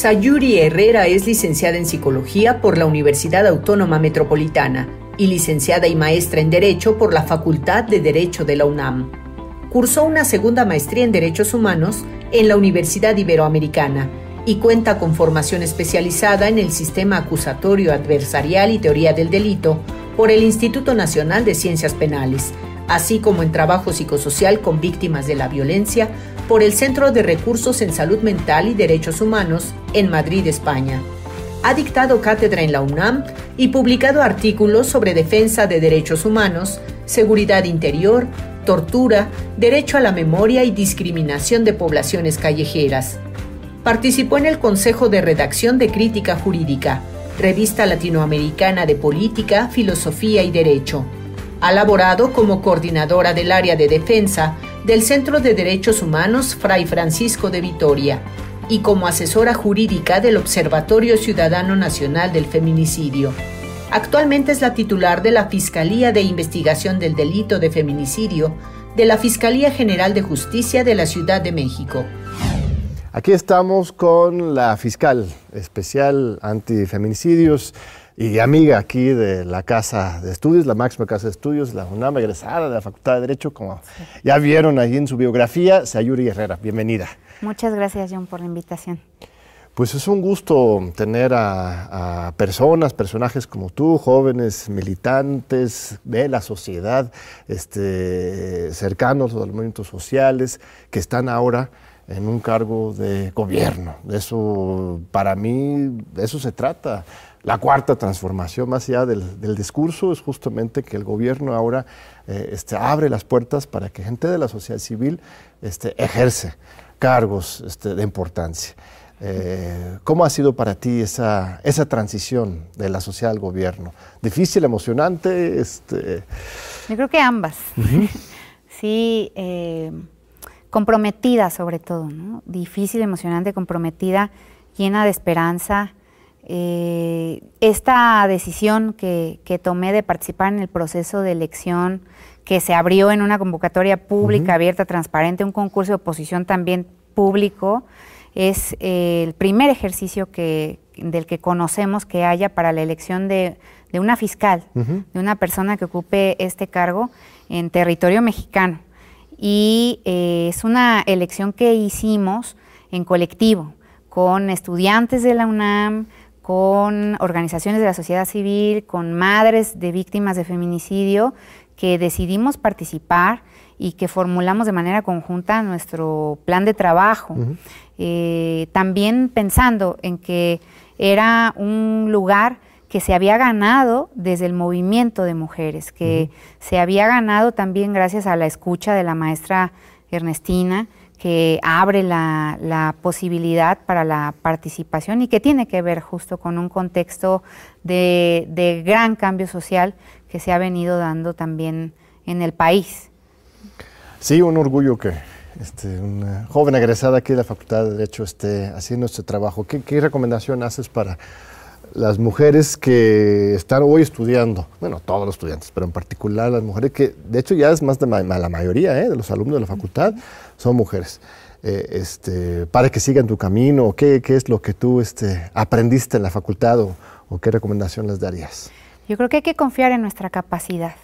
Sayuri Herrera es licenciada en Psicología por la Universidad Autónoma Metropolitana y licenciada y maestra en Derecho por la Facultad de Derecho de la UNAM. Cursó una segunda maestría en Derechos Humanos en la Universidad Iberoamericana y cuenta con formación especializada en el sistema acusatorio adversarial y teoría del delito por el Instituto Nacional de Ciencias Penales, así como en trabajo psicosocial con víctimas de la violencia por el Centro de Recursos en Salud Mental y Derechos Humanos en Madrid, España. Ha dictado cátedra en la UNAM y publicado artículos sobre defensa de derechos humanos, seguridad interior, tortura, derecho a la memoria y discriminación de poblaciones callejeras. Participó en el Consejo de Redacción de Crítica Jurídica, revista latinoamericana de Política, Filosofía y Derecho. Ha laborado como coordinadora del área de defensa del Centro de Derechos Humanos Fray Francisco de Vitoria y como asesora jurídica del Observatorio Ciudadano Nacional del Feminicidio. Actualmente es la titular de la Fiscalía de Investigación del Delito de Feminicidio de la Fiscalía General de Justicia de la Ciudad de México. Aquí estamos con la fiscal especial antifeminicidios y amiga aquí de la Casa de Estudios, la máxima Casa de Estudios, la UNAM, egresada de la Facultad de Derecho, como ya vieron ahí en su biografía, Sayuri Herrera. Bienvenida. Muchas gracias, John, por la invitación. Pues es un gusto tener a, personas, personajes como tú, jóvenes militantes de la sociedad, este, cercanos a los movimientos sociales, que están ahora en un cargo de gobierno. Eso, para mí, de eso se trata. La cuarta transformación, más allá del, discurso, es justamente que el gobierno ahora eh, este, abre las puertas para que gente de la sociedad civil este, ejerce cargos este, de importancia. Eh, ¿Cómo ha sido para ti esa, esa transición de la sociedad al gobierno? ¿Difícil, emocionante? Este... Yo creo que ambas. sí, eh, comprometida sobre todo, ¿no? Difícil, emocionante, comprometida, llena de esperanza. Eh, esta decisión que, que, tomé de participar en el proceso de elección que se abrió en una convocatoria pública, abierta, transparente, un concurso de oposición también público, es eh, el primer ejercicio que, del que conocemos que haya para la elección de, una fiscal, de una persona que ocupe este cargo en territorio mexicano. Y eh, es una elección que hicimos en colectivo, con estudiantes de la UNAM, con organizaciones de la sociedad civil, con madres de víctimas de feminicidio, que decidimos participar y que formulamos de manera conjunta nuestro plan de trabajo. Eh, también pensando en que era un lugar que se había ganado desde el movimiento de mujeres, que se había ganado también gracias a la escucha de la maestra Ernestina, que abre la, posibilidad para la participación y que tiene que ver justo con un contexto de, gran cambio social que se ha venido dando también en el país. Sí, un orgullo que este, una joven egresada aquí de la Facultad de Derecho esté haciendo este trabajo. ¿Qué, recomendación haces para las mujeres que están hoy estudiando? Bueno, todos los estudiantes, pero en particular las mujeres que, de hecho, ya es más de la mayoría ¿eh? de los alumnos de la facultad son mujeres. Eh, este, para que sigan tu camino, ¿qué, qué es lo que tú este, aprendiste en la facultad o, o qué recomendación les darías? Yo creo que hay que confiar en nuestra capacidad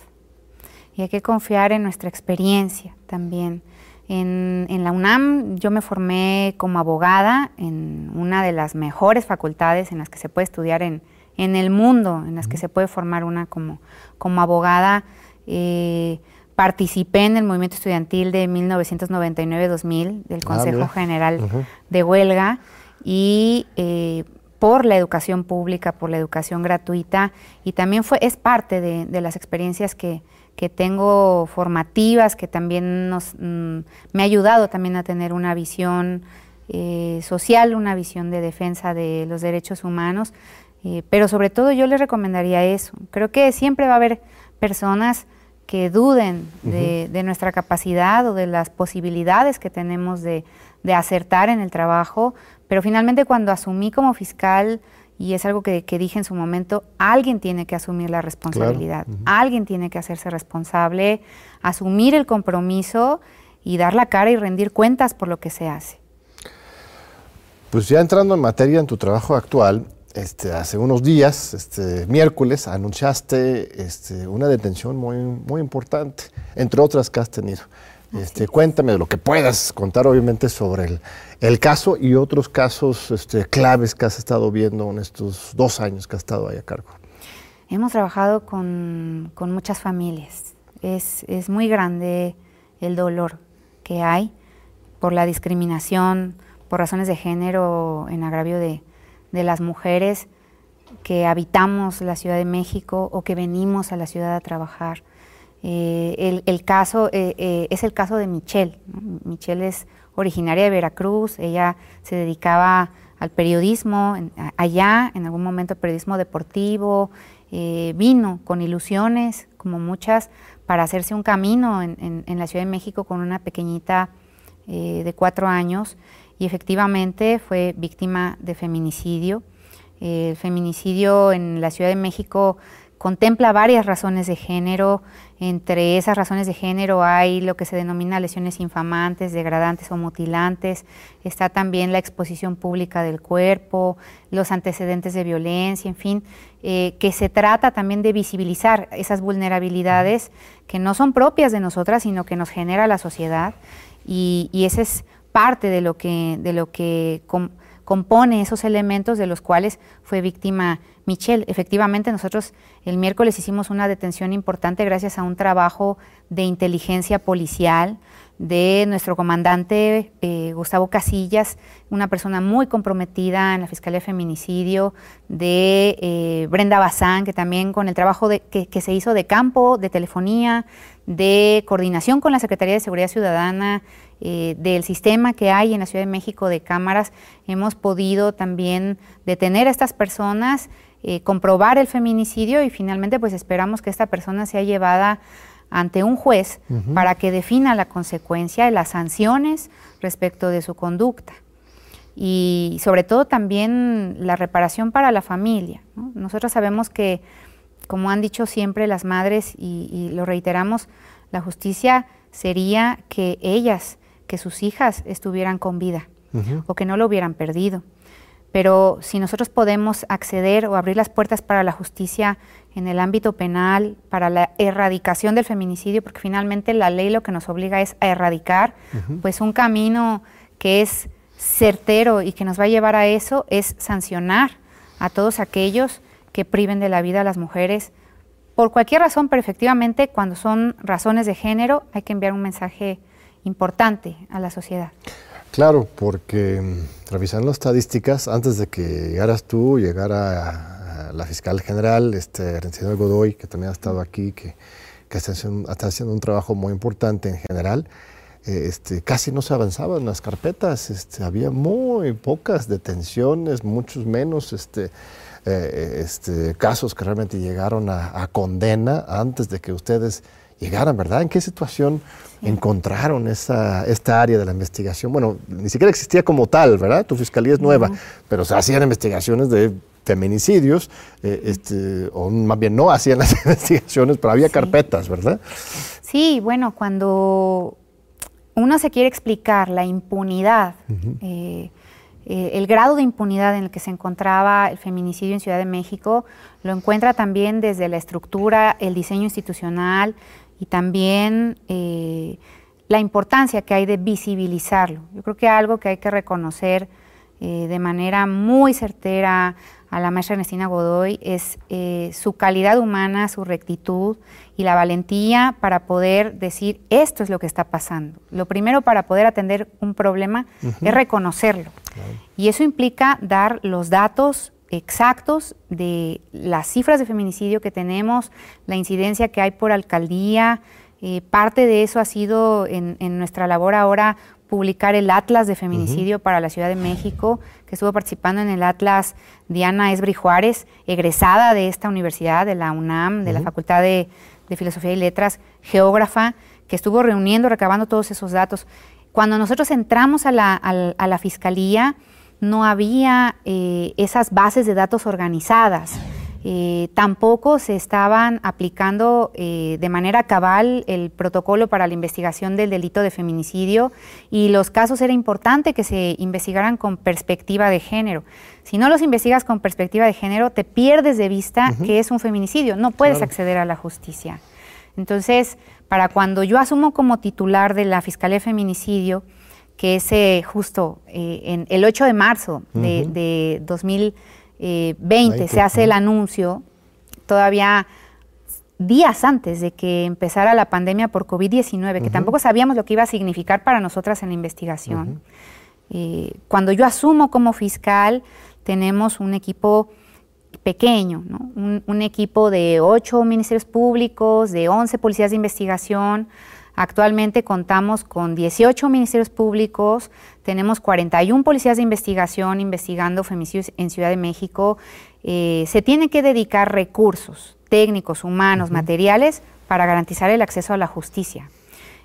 y hay que confiar en nuestra experiencia también. En, la UNAM yo me formé como abogada en una de las mejores facultades en las que se puede estudiar en, el mundo, en las que se puede formar una como, como abogada. Eh, participé en el movimiento estudiantil de 1999-2000 del ah, Consejo General de Huelga y eh, por la educación pública, por la educación gratuita y también fue, es parte de las experiencias que, que tengo formativas, que también nos, mm, me ha ayudado también a tener una visión eh, social, una visión de defensa de los derechos humanos. Eh, pero sobre todo yo les recomendaría eso. Creo que siempre va a haber personas que duden de, de, nuestra capacidad o de las posibilidades que tenemos de, de acertar en el trabajo, pero finalmente cuando asumí como fiscal y es algo que, dije en su momento, alguien tiene que asumir la responsabilidad, alguien tiene que hacerse responsable, asumir el compromiso y dar la cara y rendir cuentas por lo que se hace. Pues ya entrando en materia en tu trabajo actual, este, hace unos días, este, miércoles, anunciaste este, una detención muy, muy importante, entre otras que has tenido. Este, cuéntame de lo que puedas contar, obviamente, sobre el, el caso y otros casos este, claves que has estado viendo en estos dos años que has estado ahí a cargo. Hemos trabajado con, con muchas familias. Es, es, muy grande el dolor que hay por la discriminación, por razones de género en agravio de, de las mujeres que habitamos la Ciudad de México o que venimos a la ciudad a trabajar. Eh, el, caso eh, eh, es el caso de Michelle. Michelle es originaria de Veracruz, ella se dedicaba al periodismo allá, en algún momento periodismo deportivo, vino con ilusiones, como muchas, para hacerse un camino en, en, en la Ciudad de México con una pequeñita de cuatro años y efectivamente fue víctima de feminicidio. El feminicidio en la Ciudad de México contempla varias razones de género. Entre esas razones de género hay lo que se denomina lesiones infamantes, degradantes o mutilantes. Está también la exposición pública del cuerpo, los antecedentes de violencia, en fin, eh, que se trata también de visibilizar esas vulnerabilidades que no son propias de nosotras, sino que nos genera la sociedad. Y ese es parte de lo que, de lo que com compone esos elementos de los cuales fue víctima Michelle. Efectivamente, nosotros el miércoles hicimos una detención importante gracias a un trabajo de inteligencia policial de nuestro comandante eh, Gustavo Casillas, una persona muy comprometida en la Fiscalía de Feminicidio, de eh, Brenda Bazán, que también con el trabajo que, se hizo de campo, de telefonía, de coordinación con la Secretaría de Seguridad Ciudadana, eh, del sistema que hay en la Ciudad de México de cámaras, hemos podido también detener a estas personas, comprobar el feminicidio y finalmente pues esperamos que esta persona sea llevada ante un juez uh -huh. para que defina la consecuencia y las sanciones respecto de su conducta. Y sobre todo también la reparación para la familia. ¿no? Nosotros sabemos que, como han dicho siempre las madres y, y lo reiteramos, la justicia sería que ellas que sus hijas estuvieran con vida uh -huh. o que no lo hubieran perdido. Pero si nosotros podemos acceder o abrir las puertas para la justicia en el ámbito penal, para la erradicación del feminicidio, porque finalmente la ley lo que nos obliga es a erradicar, uh -huh. pues un camino que es certero y que nos va a llevar a eso es sancionar a todos aquellos que priven de la vida a las mujeres por cualquier razón, pero efectivamente cuando son razones de género hay que enviar un mensaje importante a la sociedad. Claro, porque mm, revisando las estadísticas, antes de que llegaras tú, llegara la fiscal general, este, Rencino Godoy, que también ha estado aquí, que, que está, haciendo, está, haciendo, un trabajo muy importante en general, eh, este, casi no se avanzaba en las carpetas, este, había muy pocas detenciones, muchos menos este, eh, este, casos que realmente llegaron a, a condena antes de que ustedes llegaran, ¿verdad? ¿En qué situación sí. encontraron esa, esta área de la investigación? Bueno, ni siquiera existía como tal, ¿verdad? Tu fiscalía es nueva, uh -huh. pero se hacían investigaciones de feminicidios, eh, este, o más bien no hacían las investigaciones, pero había sí. carpetas, ¿verdad? Sí, bueno, cuando uno se quiere explicar la impunidad, uh -huh. eh, eh, el grado de impunidad en el que se encontraba el feminicidio en Ciudad de México, lo encuentra también desde la estructura, el diseño institucional, y también eh, la importancia que hay de visibilizarlo. Yo creo que algo que hay que reconocer eh, de manera muy certera a la maestra Ernestina Godoy es eh, su calidad humana, su rectitud y la valentía para poder decir esto es lo que está pasando. Lo primero para poder atender un problema uh -huh. es reconocerlo. Claro. Y eso implica dar los datos exactos de las cifras de feminicidio que tenemos, la incidencia que hay por alcaldía. Eh, parte de eso ha sido en, en, nuestra labor ahora publicar el Atlas de Feminicidio uh -huh. para la Ciudad de México, que estuvo participando en el Atlas Diana Esbri Juárez, egresada de esta universidad, de la UNAM, de uh -huh. la Facultad de, de Filosofía y Letras, geógrafa, que estuvo reuniendo, recabando todos esos datos. Cuando nosotros entramos a la, a, a la Fiscalía, no había eh, esas bases de datos organizadas. Eh, tampoco se estaban aplicando eh, de manera cabal el protocolo para la investigación del delito de feminicidio y los casos era importante que se investigaran con perspectiva de género. Si no los investigas con perspectiva de género, te pierdes de vista que es un feminicidio, no puedes acceder a la justicia. Entonces, para cuando yo asumo como titular de la Fiscalía de Feminicidio, que es eh, justo en el 8 de marzo de, de 2000, 20 eh, se hace el anuncio, todavía días antes de que empezara la pandemia por COVID-19, que tampoco sabíamos lo que iba a significar para nosotras en la investigación. Eh, cuando yo asumo como fiscal, tenemos un equipo pequeño, un, un, equipo de ocho ministerios públicos, de 11 policías de investigación, Actualmente contamos con 18 ministerios públicos, tenemos 41 policías de investigación investigando femicidios en Ciudad de México. Eh, se tienen que dedicar recursos técnicos, humanos, materiales para garantizar el acceso a la justicia.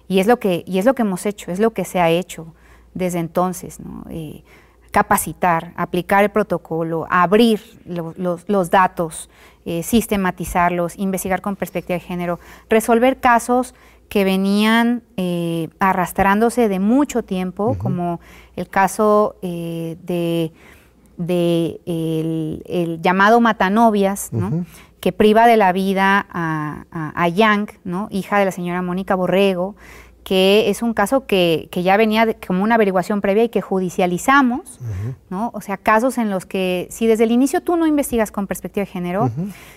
Y es, lo que, y es lo que hemos hecho, es lo que se ha hecho desde entonces. Eh, capacitar, aplicar el protocolo, abrir los, datos, eh, sistematizarlos, investigar con perspectiva de género, resolver casos que venían eh, arrastrándose de mucho tiempo, como el caso eh, de, el, llamado Matanovias, que priva de la vida a, a, Yang, ¿no? hija de la señora Mónica Borrego, que es un caso que, ya venía como una averiguación previa y que judicializamos, ¿no? O sea, casos en los que si desde el inicio tú no investigas con perspectiva de género,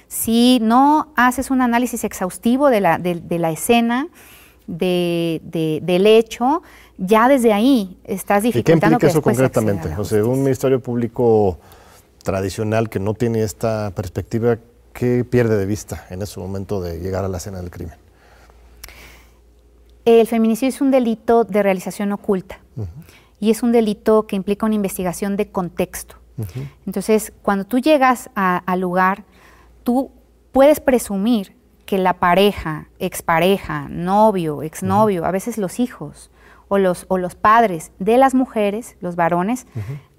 si no haces un análisis exhaustivo de la, de, la escena, de, del hecho, ya desde ahí estás dificultando ¿Y qué implica eso concretamente? O sea, un ministerio público tradicional que no tiene esta perspectiva, ¿qué pierde de vista en ese momento de llegar a la escena del crimen? El feminicidio es un delito de realización oculta. Y es un delito que implica una investigación de contexto. Entonces, cuando tú llegas al lugar, tú puedes presumir que la pareja, expareja, novio, exnovio, a veces los hijos o los, o los padres de las mujeres, los varones,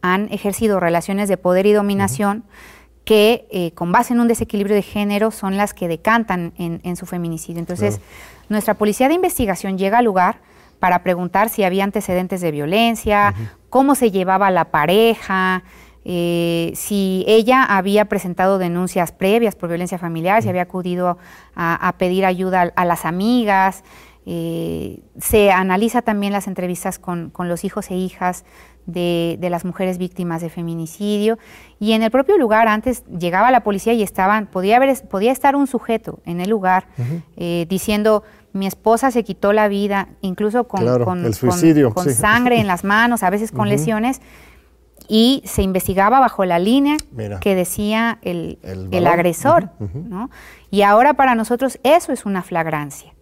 han ejercido relaciones de poder y dominación que eh, con base en un desequilibrio de género son las que decantan en, su feminicidio. Entonces, nuestra policía de investigación llega al lugar para preguntar si había antecedentes de violencia, cómo se llevaba la pareja, eh, si ella había presentado denuncias previas por violencia familiar, si había acudido a, pedir ayuda a, las amigas. Eh, se analiza también las entrevistas con, con los hijos e hijas de, las mujeres víctimas de feminicidio. Y en el propio lugar, antes llegaba la policía y estaban, podía, haber, podía estar un sujeto en el lugar eh, diciendo, mi esposa se quitó la vida, incluso con, con, sangre en las manos, a veces con lesiones, y se investigaba bajo la línea que decía el, agresor. Y ahora para nosotros eso es una flagrancia.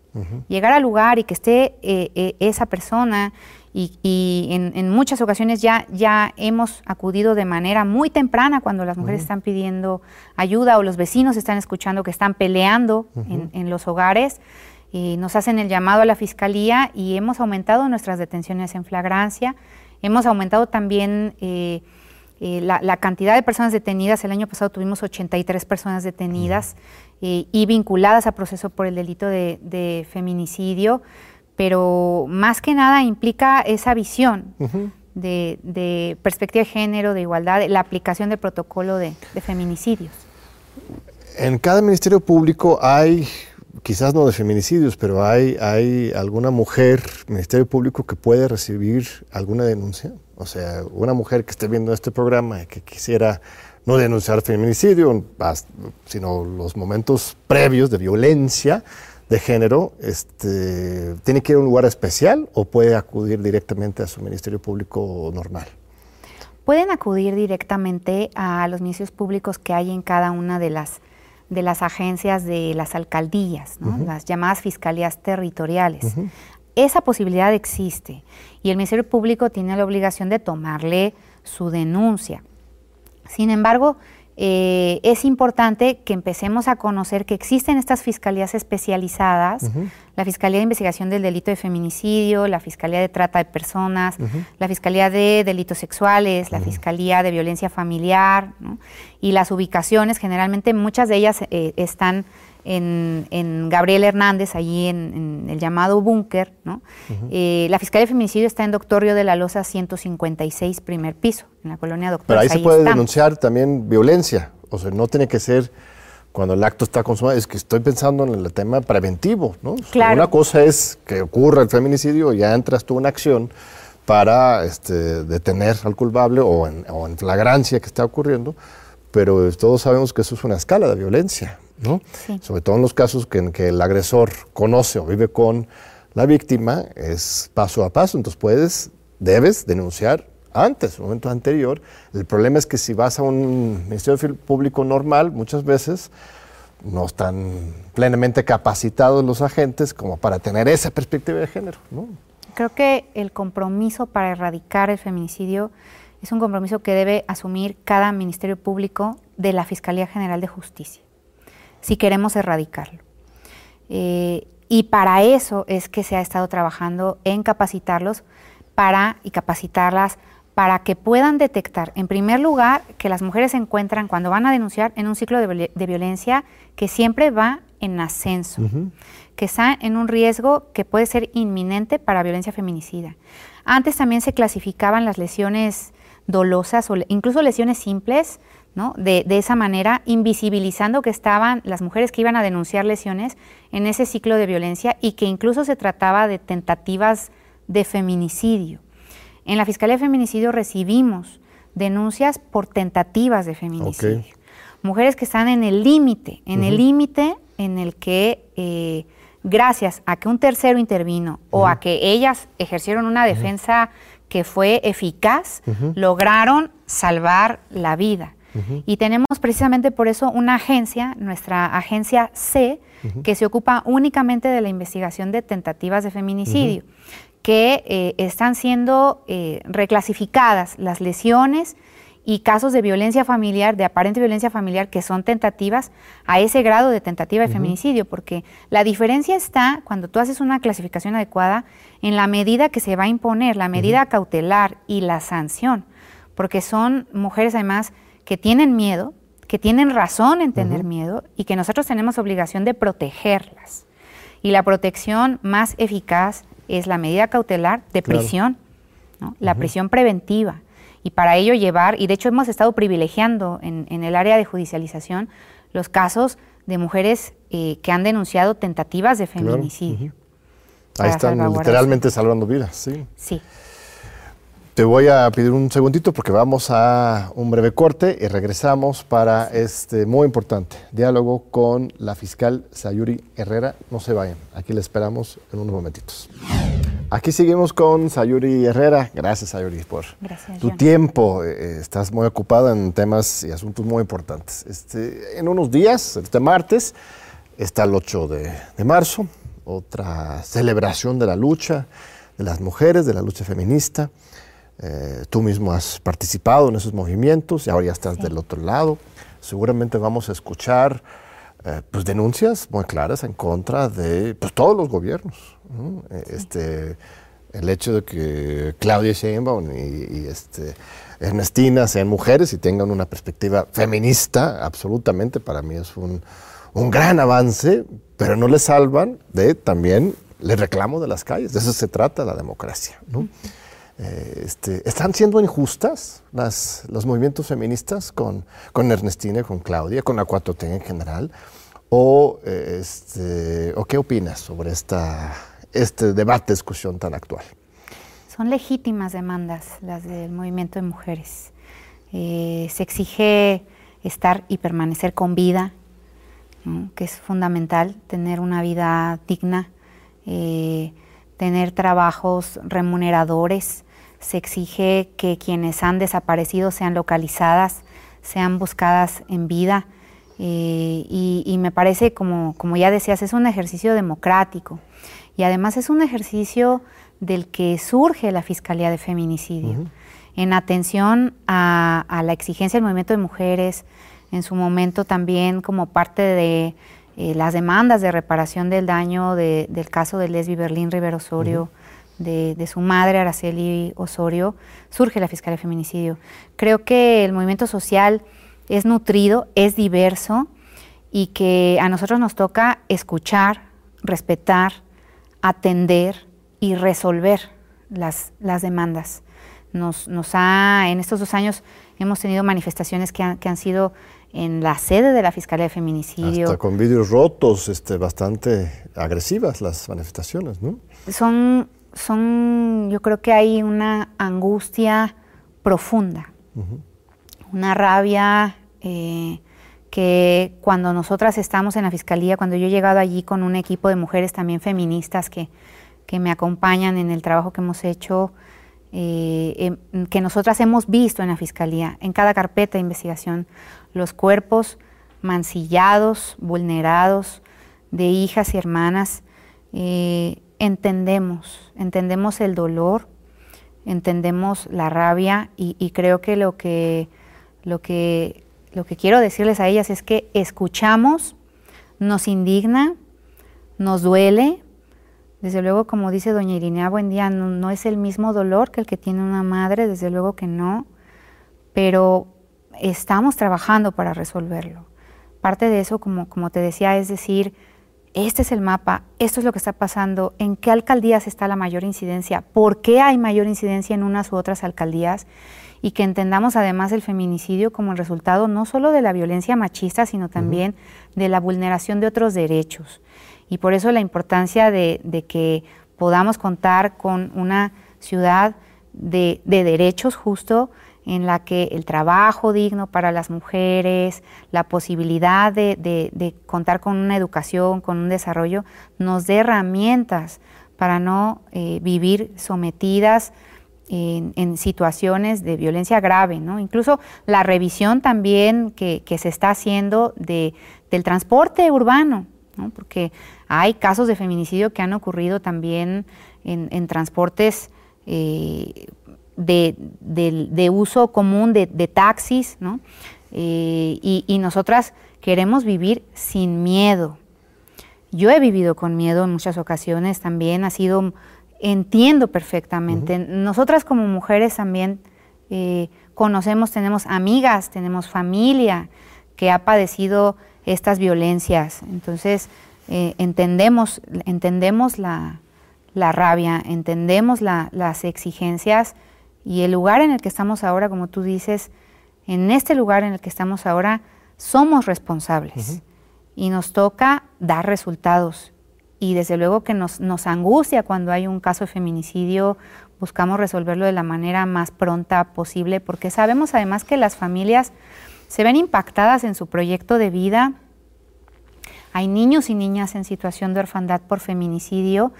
Llegar al lugar y que esté eh, eh, esa persona y, en, muchas ocasiones ya, ya hemos acudido de manera muy temprana cuando las mujeres están pidiendo ayuda o los vecinos están escuchando que están peleando en, los hogares. y nos hacen el llamado a la fiscalía y hemos aumentado nuestras detenciones en flagrancia. Hemos aumentado también eh, eh, la, cantidad de personas detenidas. El año pasado tuvimos 83 personas detenidas eh, y vinculadas a proceso por el delito de feminicidio pero más que nada implica esa visión de, perspectiva de género, de igualdad, la aplicación del protocolo de, feminicidios. En cada ministerio público hay, quizás no de feminicidios, pero hay, hay alguna mujer, ministerio público, que puede recibir alguna denuncia. O sea, una mujer que esté viendo este programa y que quisiera no denunciar feminicidio, sino los momentos previos de violencia, de género, este, ¿tiene que ir a un lugar especial o puede acudir directamente a su ministerio público normal? Pueden acudir directamente a los ministerios públicos que hay en cada una de las, de las agencias de las alcaldías, las llamadas fiscalías territoriales. Esa posibilidad existe y el Ministerio Público tiene la obligación de tomarle su denuncia. Sin embargo, eh, es importante que empecemos a conocer que existen estas fiscalías especializadas, la Fiscalía de Investigación del Delito de Feminicidio, la Fiscalía de Trata de Personas, la Fiscalía de Delitos Sexuales, la Fiscalía de Violencia Familiar, y las ubicaciones, generalmente muchas de ellas eh, están en, Gabriel Hernández, allí en, el llamado búnker. ¿no? Eh, la Fiscalía de Feminicidio está en Doctor Río de la Loza 156, primer piso, en la colonia Doctor. Pero ahí, se puede denunciar también violencia, o sea, no tiene que ser cuando el acto está consumado, es que estoy pensando en el tema preventivo, ¿no? Una cosa es que ocurra el feminicidio y ya entras tú en acción para este, detener al culpable o en, o en flagrancia que está ocurriendo, pero todos sabemos que eso es una escala de violencia. Sobre todo en los casos que, en que el agresor conoce o vive con la víctima, es paso a paso. Entonces puedes, debes denunciar antes, un momento anterior. El problema es que si vas a un Ministerio Público normal, muchas veces no están plenamente capacitados los agentes como para tener esa perspectiva de género. Creo que el compromiso para erradicar el feminicidio es un compromiso que debe asumir cada Ministerio Público de la Fiscalía General de Justicia si queremos erradicarlo. Eh, y para eso es que se ha estado trabajando en capacitarlos para y capacitarlas para que puedan detectar, en primer lugar, que las mujeres se encuentran cuando van a denunciar en un ciclo de, violencia que siempre va en ascenso, que está en un riesgo que puede ser inminente para violencia feminicida. Antes también se clasificaban las lesiones dolosas o incluso lesiones simples de, esa manera, invisibilizando que estaban las mujeres que iban a denunciar lesiones en ese ciclo de violencia y que incluso se trataba de tentativas de feminicidio. En la Fiscalía de Feminicidio recibimos denuncias por tentativas de feminicidio. Mujeres que están en el límite, en el límite en el que eh, gracias a que un tercero intervino o a que ellas ejercieron una defensa que fue eficaz, lograron salvar la vida. Y tenemos precisamente por eso una agencia, nuestra agencia C, que se ocupa únicamente de la investigación de tentativas de feminicidio, que eh, están siendo eh, reclasificadas las lesiones y casos de violencia familiar, de aparente violencia familiar, que son tentativas a ese grado de tentativa de feminicidio, porque la diferencia está, cuando tú haces una clasificación adecuada, en la medida que se va a imponer, la medida cautelar y la sanción, porque son mujeres además que tienen miedo, que tienen razón en tener miedo y que nosotros tenemos obligación de protegerlas. Y la protección más eficaz es la medida cautelar de prisión, la prisión preventiva. Y para ello llevar, y de hecho hemos estado privilegiando en, el área de judicialización los casos de mujeres eh, que han denunciado tentativas de feminicidio. Ahí están literalmente salvando vidas, sí. Sí. Te voy a pedir un segundito porque vamos a un breve corte y regresamos para este muy importante diálogo con la fiscal Sayuri Herrera. No se vayan, aquí le esperamos en unos momentitos. Aquí seguimos con Sayuri Herrera. Gracias, Sayuri, por tu tiempo. Eh, estás muy ocupada en temas y asuntos muy importantes. Este, en unos días, este martes, está el 8 de, de marzo, otra celebración de la lucha de las mujeres, de la lucha feminista. Eh, tú mismo has participado en esos movimientos y ahora ya estás del otro lado. Seguramente vamos a escuchar eh, pues denuncias muy claras en contra de pues, todos los gobiernos. Eh, este, el hecho de que Claudia Sheinbaum y, este, Ernestina sean mujeres y tengan una perspectiva feminista, absolutamente para mí es un, un gran avance, pero no le salvan de también le reclamo de las calles. De eso se trata la democracia. ¿no? Eh, este, ¿Están siendo injustas las, los movimientos feministas con, con Ernestina, con Claudia, con la 4 en general? ¿O, eh, este, ¿O qué opinas sobre esta, este debate, discusión tan actual? Son legítimas demandas las del movimiento de mujeres. Eh, se exige estar y permanecer con vida, que es fundamental, tener una vida digna, tener trabajos remuneradores, se exige que quienes han desaparecido sean localizadas, sean buscadas en vida. Eh, y, me parece, como, como ya decías, es un ejercicio democrático. Y además es un ejercicio del que surge la Fiscalía de Feminicidio, en atención a, la exigencia del movimiento de mujeres, en su momento también como parte de eh, las demandas de reparación del daño del caso de Lesbi Berlín Rivero Osorio, de, de, su madre Araceli Osorio, surge la Fiscalía de Feminicidio. Creo que el movimiento social es nutrido, es diverso y que a nosotros nos toca escuchar, respetar, atender y resolver las, las demandas. Nos, nos ha, en estos dos años hemos tenido manifestaciones que han, que han sido en la sede de la Fiscalía de Feminicidio. Hasta con vidrios rotos, este, bastante agresivas las manifestaciones, ¿no? Son, son, yo creo que hay una angustia profunda, una rabia eh, que cuando nosotras estamos en la Fiscalía, cuando yo he llegado allí con un equipo de mujeres también feministas que, que me acompañan en el trabajo que hemos hecho, eh, em, que nosotras hemos visto en la Fiscalía, en cada carpeta de investigación, los cuerpos mancillados, vulnerados de hijas y hermanas. Eh, entendemos, entendemos el dolor, entendemos la rabia y, creo que lo que, lo que lo que quiero decirles a ellas es que escuchamos, nos indigna, nos duele, desde luego, como dice doña Irinea Buendía, no, no es el mismo dolor que el que tiene una madre, desde luego que no, pero estamos trabajando para resolverlo. Parte de eso, como, como te decía, es decir, este es el mapa, esto es lo que está pasando, en qué alcaldías está la mayor incidencia, por qué hay mayor incidencia en unas u otras alcaldías y que entendamos además el feminicidio como el resultado no solo de la violencia machista, sino también de la vulneración de otros derechos. Y por eso la importancia de, que podamos contar con una ciudad de, derechos justo en la que el trabajo digno para las mujeres, la posibilidad de, contar con una educación, con un desarrollo, nos dé herramientas para no eh, vivir sometidas en, situaciones de violencia grave. Incluso la revisión también que, se está haciendo de, del transporte urbano, porque hay casos de feminicidio que han ocurrido también en, transportes eh, de, uso común de, taxis, eh, y, y, nosotras queremos vivir sin miedo. Yo he vivido con miedo en muchas ocasiones, también ha sido, entiendo perfectamente. Nosotras como mujeres también eh, conocemos, tenemos amigas, tenemos familia que ha padecido estas violencias. Entonces, eh, entendemos, entendemos la, rabia, entendemos las exigencias y el lugar en el que estamos ahora, como tú dices, en este lugar en el que estamos ahora, somos responsables y nos toca dar resultados. Y desde luego que nos, nos angustia cuando hay un caso de feminicidio, buscamos resolverlo de la manera más pronta posible, porque sabemos además que las familias se ven impactadas en su proyecto de vida. Hay niños y niñas en situación de orfandad por feminicidio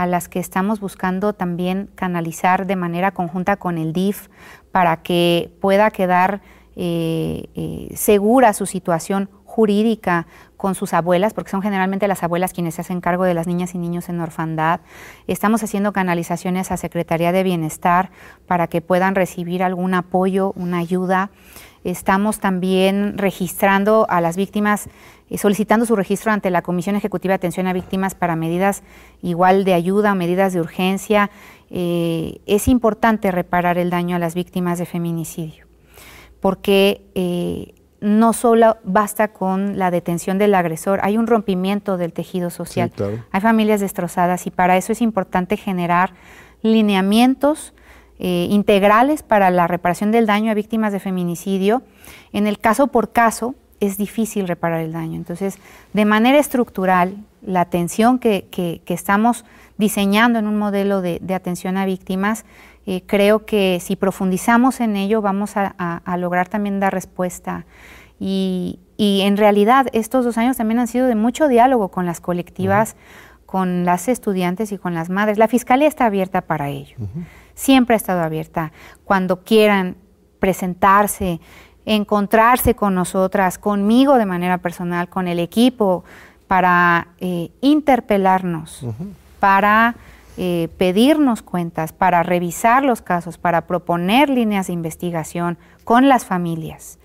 a las que estamos buscando también canalizar de manera conjunta con el DIF para que pueda quedar eh, eh, segura su situación jurídica con sus abuelas, porque son generalmente las abuelas quienes se hacen cargo de las niñas y niños en orfandad. Estamos haciendo canalizaciones a Secretaría de Bienestar para que puedan recibir algún apoyo, una ayuda. Estamos también registrando a las víctimas, eh, solicitando su registro ante la Comisión Ejecutiva de Atención a Víctimas para medidas igual de ayuda, medidas de urgencia. Eh, es importante reparar el daño a las víctimas de feminicidio, porque eh, no solo basta con la detención del agresor, hay un rompimiento del tejido social, hay familias destrozadas y para eso es importante generar lineamientos eh, integrales para la reparación del daño a víctimas de feminicidio. En el caso por caso es difícil reparar el daño. Entonces, de manera estructural, la atención que, estamos diseñando en un modelo de, atención a víctimas, eh, creo que si profundizamos en ello vamos a, lograr también dar respuesta. Y, en realidad estos dos años también han sido de mucho diálogo con las colectivas, con las estudiantes y con las madres. La Fiscalía está abierta para ello siempre ha estado abierta. Cuando quieran presentarse, encontrarse con nosotras, conmigo de manera personal, con el equipo, para eh, interpelarnos, para eh, pedirnos cuentas, para revisar los casos, para proponer líneas de investigación con las familias,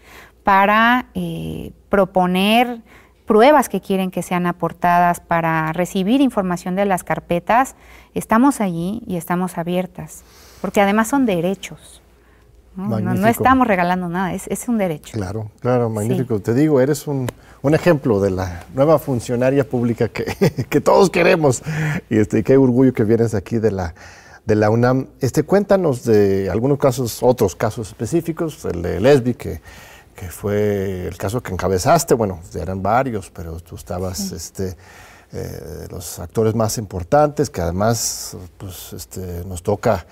para eh, proponer pruebas que quieren que sean aportadas, para recibir información de las carpetas, estamos allí y estamos abiertas, porque además son derechos. No, estamos regalando nada, es, un derecho. Claro, claro, magnífico. Te digo, eres un, ejemplo de la nueva funcionaria pública que, que todos queremos. Y este, qué orgullo que vienes aquí de la, de la UNAM. Este, cuéntanos de algunos casos, otros casos específicos, el de Lesbi, que, que fue el caso que encabezaste. Bueno, eran varios, pero tú estabas este, eh, los actores más importantes, que además pues, este, nos toca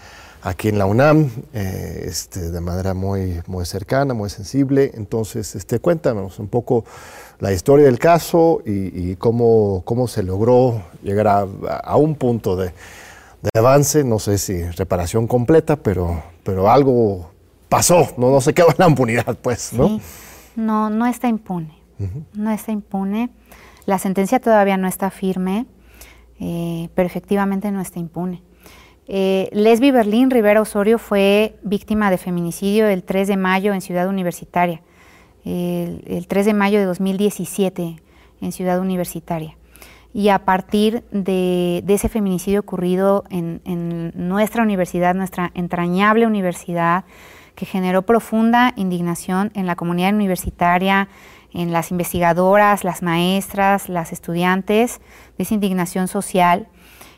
aquí en la UNAM, eh, este, de manera muy, muy cercana, muy sensible. Entonces, este, cuéntanos un poco la historia del caso y, cómo, cómo, se logró llegar a, un punto de, avance, no sé si reparación completa, pero, pero algo pasó, no, no se quedó en la impunidad, pues, ¿no? No, no está impune, no está impune. La sentencia todavía no está firme, eh, pero efectivamente no está impune. Eh, Lesbi Berlín Rivera Osorio fue víctima de feminicidio el 3 de mayo en Ciudad Universitaria, el, 3 de mayo de 2017 en Ciudad Universitaria. Y a partir de, ese feminicidio ocurrido en, nuestra universidad, nuestra entrañable universidad, que generó profunda indignación en la comunidad universitaria, en las investigadoras, las maestras, las estudiantes, de esa indignación social,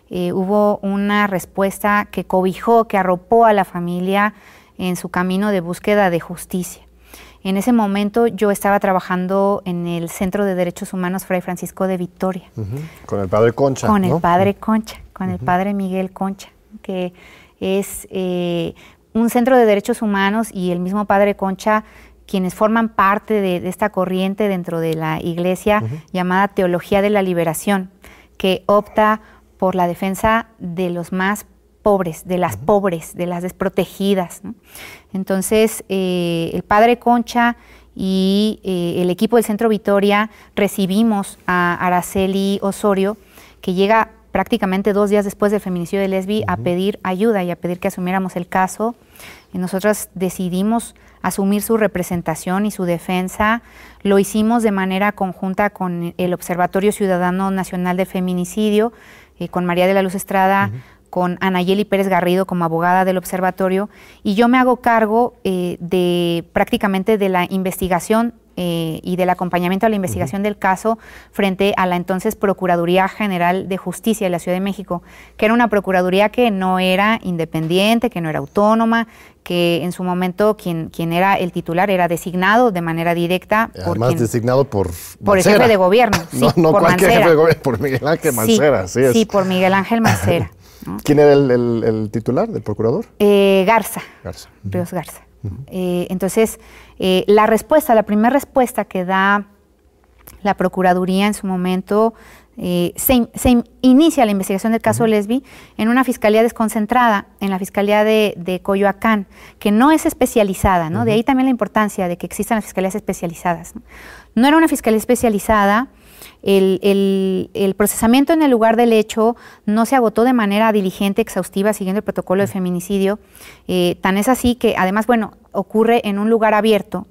eh, hubo una respuesta que cobijó, que arropó a la familia en su camino de búsqueda de justicia. En ese momento yo estaba trabajando en el Centro de Derechos Humanos Fray Francisco de Victoria. Con el padre Concha. Con el padre Concha, con el padre Miguel Concha, que es eh, un centro de derechos humanos y el mismo padre Concha quienes forman parte de, esta corriente dentro de la iglesia llamada Teología de la Liberación, que opta por la defensa de los más pobres, de las pobres, de las desprotegidas. Entonces, eh, el padre Concha y eh, el equipo del Centro Vitoria recibimos a Araceli Osorio, que llega prácticamente dos días después del feminicidio de Lesbi a pedir ayuda y a pedir que asumiéramos el caso. Y nosotras decidimos asumir su representación y su defensa. Lo hicimos de manera conjunta con el Observatorio Ciudadano Nacional de Feminicidio, eh, con María de la Luz Estrada, con Anayeli Pérez Garrido como abogada del observatorio, y yo me hago cargo eh, de prácticamente de la investigación eh, y del acompañamiento a la investigación del caso frente a la entonces Procuraduría General de Justicia de la Ciudad de México, que era una procuraduría que no era independiente, que no era autónoma, que en su momento quien, quien era el titular era designado de manera directa. Además designado por Por el jefe de gobierno, sí, no, por cualquier jefe de gobierno, por Miguel Ángel Mancera, sí, sí por Miguel Ángel Mancera. ¿Quién era el, titular del procurador? Eh, Garza. Garza. Ríos Garza. Eh, entonces, eh, la respuesta, la primera respuesta que da la Procuraduría en su momento, eh, se, inicia la investigación del caso Lesbi en una fiscalía desconcentrada, en la fiscalía de, Coyoacán, que no es especializada, ¿no? De ahí también la importancia de que existan las fiscalías especializadas. no era una fiscalía especializada, el, procesamiento en el lugar del hecho no se agotó de manera diligente, exhaustiva, siguiendo el protocolo de feminicidio. Eh, tan es así que, además, bueno, ocurre en un lugar abierto,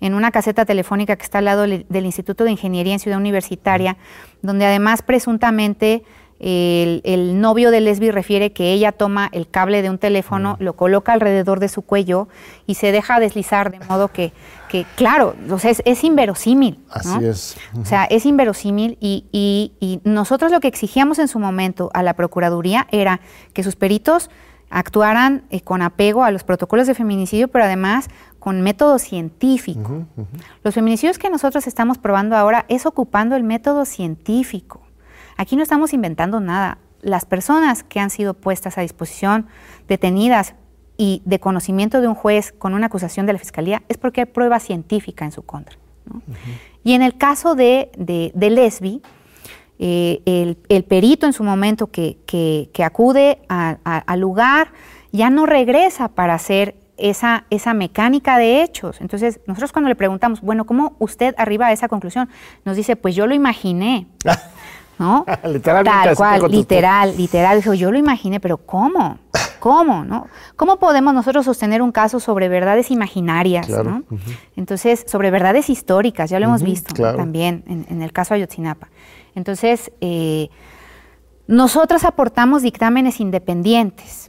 en una caseta telefónica que está al lado del Instituto de Ingeniería en Ciudad Universitaria, donde además presuntamente el, novio de Lesbi refiere que ella toma el cable de un teléfono, lo coloca alrededor de su cuello y se deja deslizar de modo que, que claro, o sea, es, inverosímil. Así es. O sea, es inverosímil y, y, nosotros lo que exigíamos en su momento a la Procuraduría era que sus peritos actuaran eh, con apego a los protocolos de feminicidio, pero además con método científico. Los feminicidios que nosotros estamos probando ahora es ocupando el método científico. Aquí no estamos inventando nada. Las personas que han sido puestas a disposición, detenidas y de conocimiento de un juez con una acusación de la fiscalía es porque hay prueba científica en su contra. Y en el caso de, de, Lesbi, eh, el, perito en su momento que, que, acude al lugar ya no regresa para hacer esa, esa mecánica de hechos. Entonces, nosotros cuando le preguntamos, bueno, ¿cómo usted arriba a esa conclusión? Nos dice, pues yo lo imaginé. ¿no? Literalmente. Tal cual, literal, literal. Dijo, yo lo imaginé, pero ¿cómo? ¿cómo? No? ¿Cómo podemos nosotros sostener un caso sobre verdades imaginarias? ¿no? Entonces, sobre verdades históricas, ya lo hemos visto también en, el caso Ayotzinapa. Entonces, eh, nosotros aportamos dictámenes independientes.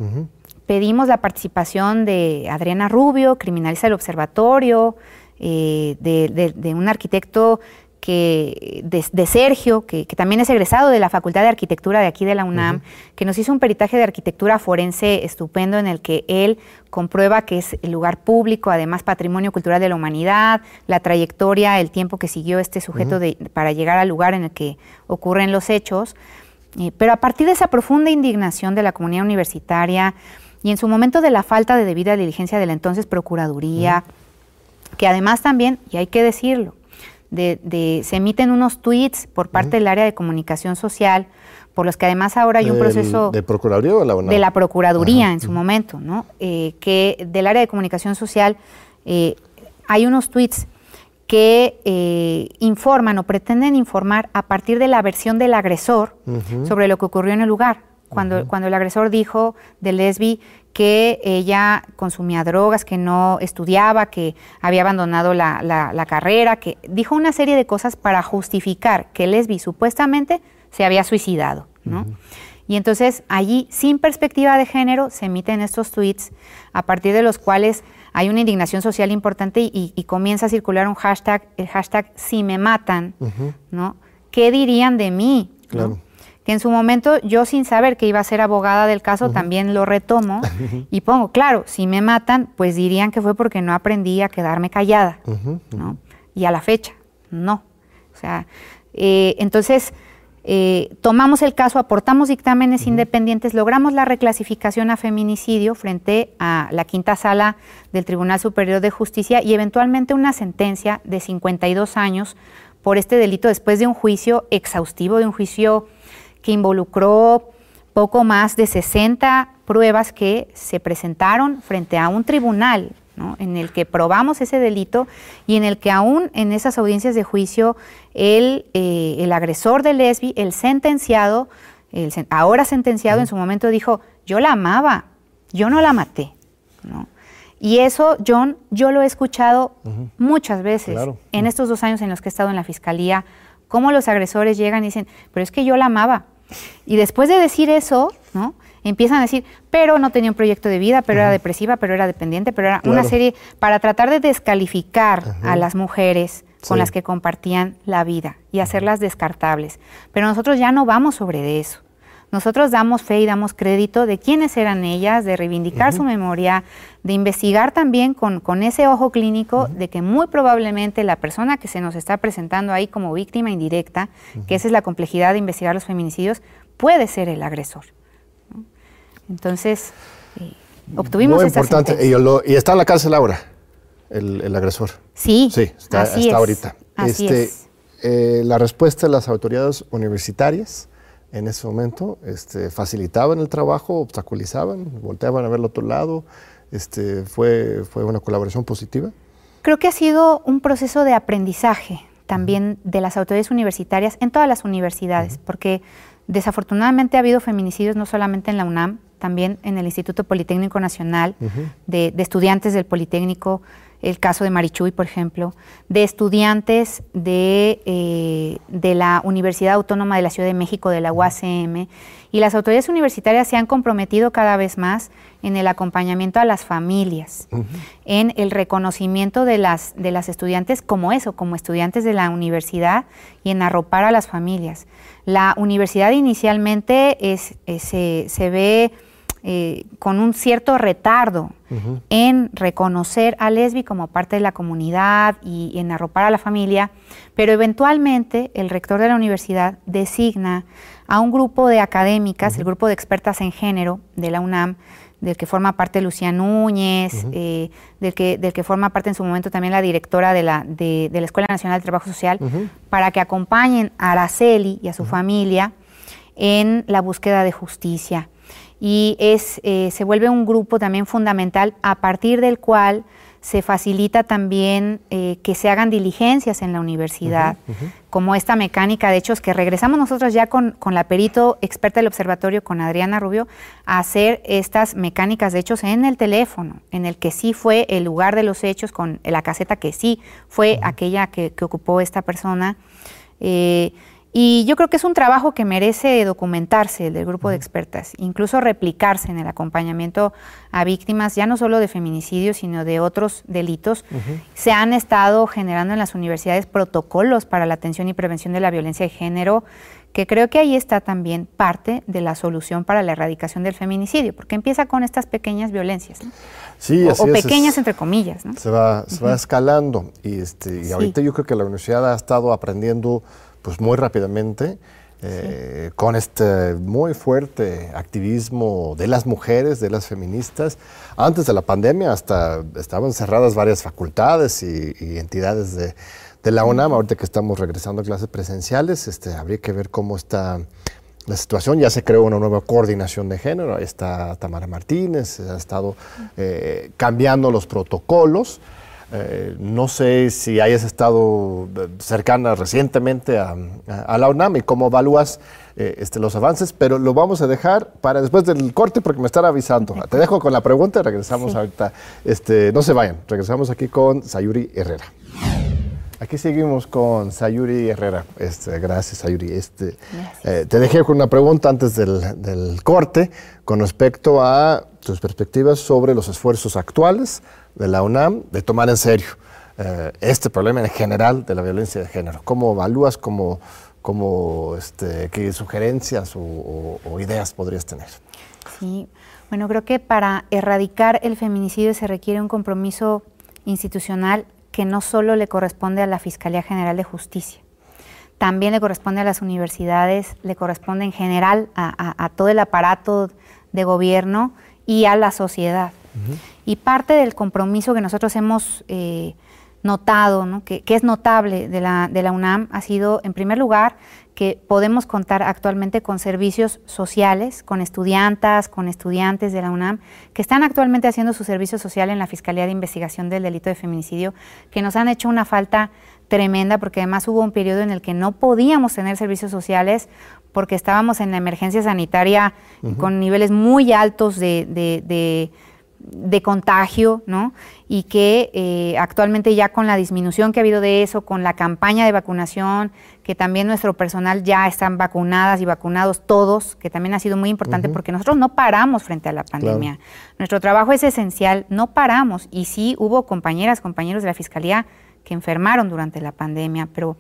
Pedimos la participación de Adriana Rubio, criminalista del observatorio, eh, de, un arquitecto que, de, Sergio, que, también es egresado de la Facultad de Arquitectura de aquí de la UNAM, que nos hizo un peritaje de arquitectura forense estupendo en el que él comprueba que es el lugar público, además patrimonio cultural de la humanidad, la trayectoria, el tiempo que siguió este sujeto para llegar al lugar en el que ocurren los hechos. Eh, pero a partir de esa profunda indignación de la comunidad universitaria y en su momento de la falta de debida diligencia de la entonces Procuraduría, que además también, y hay que decirlo, de, se emiten unos tweets por parte del área de comunicación social, por los que además ahora hay un proceso... ¿De Procuraduría o la De la Procuraduría en su momento, ¿no? Eh, que del área de comunicación social eh, hay unos tweets que eh, informan o pretenden informar a partir de la versión del agresor sobre lo que ocurrió en el lugar. Cuando, cuando el agresor dijo de Lesbi que ella consumía drogas, que no estudiaba, que había abandonado la, carrera, que dijo una serie de cosas para justificar que Lesbi supuestamente se había suicidado, ¿no? Y entonces allí, sin perspectiva de género, se emiten estos tweets a partir de los cuales hay una indignación social importante y, comienza a circular un hashtag, el hashtag si me matan, ¿no? ¿Qué dirían de mí? Claro que en su momento yo sin saber que iba a ser abogada del caso también lo retomo y pongo, claro, si me matan, pues dirían que fue porque no aprendí a quedarme callada, ¿no? Y a la fecha, no. O sea, eh, entonces eh, tomamos el caso, aportamos dictámenes independientes, logramos la reclasificación a feminicidio frente a la quinta sala del Tribunal Superior de Justicia y eventualmente una sentencia de 52 años por este delito después de un juicio exhaustivo, de un juicio que involucró poco más de 60 pruebas que se presentaron frente a un tribunal en el que probamos ese delito y en el que aún en esas audiencias de juicio el, eh, el agresor de Lesbi, el sentenciado, el, ahora sentenciado en su momento dijo, yo la amaba, yo no la maté. Y eso, John, yo lo he escuchado muchas veces en estos dos años en los que he estado en la fiscalía, cómo los agresores llegan y dicen, pero es que yo la amaba, y después de decir eso, ¿no? Empiezan a decir, pero no tenía un proyecto de vida, pero era depresiva, pero era dependiente, pero era una serie para tratar de descalificar a las mujeres con las que compartían la vida y hacerlas descartables. Pero nosotros ya no vamos sobre eso. Nosotros damos fe y damos crédito de quiénes eran ellas, de reivindicar su memoria, de investigar también con, ese ojo clínico de que muy probablemente la persona que se nos está presentando ahí como víctima indirecta, que esa es la complejidad de investigar los feminicidios, puede ser el agresor. Entonces, eh, obtuvimos Muy importante. Y, está en la cárcel ahora, el, agresor. Sí, sí está, ahorita. Así este, es. Eh, la respuesta de las autoridades universitarias en ese momento, este, facilitaban el trabajo, obstaculizaban, volteaban a ver el otro lado. Este, fue, fue una colaboración positiva. Creo que ha sido un proceso de aprendizaje también de las autoridades universitarias en todas las universidades, porque desafortunadamente ha habido feminicidios no solamente en la UNAM, también en el Instituto Politécnico Nacional, de, de, estudiantes del Politécnico, el caso de Marichuy, por ejemplo, de estudiantes de, eh, de, la Universidad Autónoma de la Ciudad de México, de la UACM, y las autoridades universitarias se han comprometido cada vez más en el acompañamiento a las familias, en el reconocimiento de las, de las estudiantes como eso, como estudiantes de la universidad y en arropar a las familias. La universidad inicialmente es, se, se ve eh, con un cierto retardo en reconocer a Lesbi como parte de la comunidad y, en arropar a la familia, pero eventualmente el rector de la universidad designa a un grupo de académicas, el grupo de expertas en género de la UNAM, del que forma parte Lucía Núñez, eh, del, que, del que forma parte en su momento también la directora de la, de, la Escuela Nacional de Trabajo Social, para que acompañen a Araceli y a su familia en la búsqueda de justicia y es, eh, se vuelve un grupo también fundamental a partir del cual se facilita también eh, que se hagan diligencias en la universidad, como esta mecánica de hechos que regresamos nosotros ya con, la perito experta del observatorio, con Adriana Rubio, a hacer estas mecánicas de hechos en el teléfono, en el que sí fue el lugar de los hechos, con la caseta que sí fue aquella que, que, ocupó esta persona. Eh, y yo creo que es un trabajo que merece documentarse del grupo de expertas, incluso replicarse en el acompañamiento a víctimas, ya no solo de feminicidios, sino de otros delitos. Se han estado generando en las universidades protocolos para la atención y prevención de la violencia de género, que creo que ahí está también parte de la solución para la erradicación del feminicidio, porque empieza con estas pequeñas violencias. Sí, o, pequeñas entre comillas. Se va, se va escalando y, este, y ahorita yo creo que la universidad ha estado aprendiendo pues muy rápidamente, eh, con este muy fuerte activismo de las mujeres, de las feministas. Antes de la pandemia hasta estaban cerradas varias facultades y, entidades de, la UNAM. Ahorita que estamos regresando a clases presenciales, este, habría que ver cómo está la situación. Ya se creó una nueva coordinación de género. Ahí está Tamara Martínez, ha estado eh, cambiando los protocolos. Eh, no sé si hayas estado eh, cercana recientemente a, la UNAM y cómo evalúas eh, este, los avances, pero lo vamos a dejar para después del corte porque me están avisando. Te dejo con la pregunta y regresamos ahorita. Este, no se vayan, regresamos aquí con Sayuri Herrera. Aquí seguimos con Sayuri Herrera. Este, gracias, Sayuri. Este, te dejé con una pregunta antes del, del corte con respecto a tus perspectivas sobre los esfuerzos actuales de la UNAM de tomar en serio eh, este problema en general de la violencia de género. ¿Cómo evalúas, cómo, cómo, este, qué sugerencias o, ideas podrías tener? Sí, bueno, creo que para erradicar el feminicidio se requiere un compromiso institucional que no solo le corresponde a la Fiscalía General de Justicia, también le corresponde a las universidades, le corresponde en general a, todo el aparato de gobierno y a la sociedad. Y parte del compromiso que nosotros hemos eh, notado, que, es notable de la, de la UNAM, ha sido, en primer lugar, que podemos contar actualmente con servicios sociales, con estudiantas, con estudiantes de la UNAM, que están actualmente haciendo su servicio social en la Fiscalía de Investigación del Delito de Feminicidio, que nos han hecho una falta tremenda, porque además hubo un periodo en el que no podíamos tener servicios sociales porque estábamos en la emergencia sanitaria con niveles muy altos de de contagio, ¿no? Y que eh, actualmente ya con la disminución que ha habido de eso, con la campaña de vacunación, que también nuestro personal ya están vacunadas y vacunados todos, que también ha sido muy importante porque nosotros no paramos frente a la pandemia. Nuestro trabajo es esencial, no paramos. Y sí hubo compañeras, compañeros de la Fiscalía que enfermaron durante la pandemia, pero,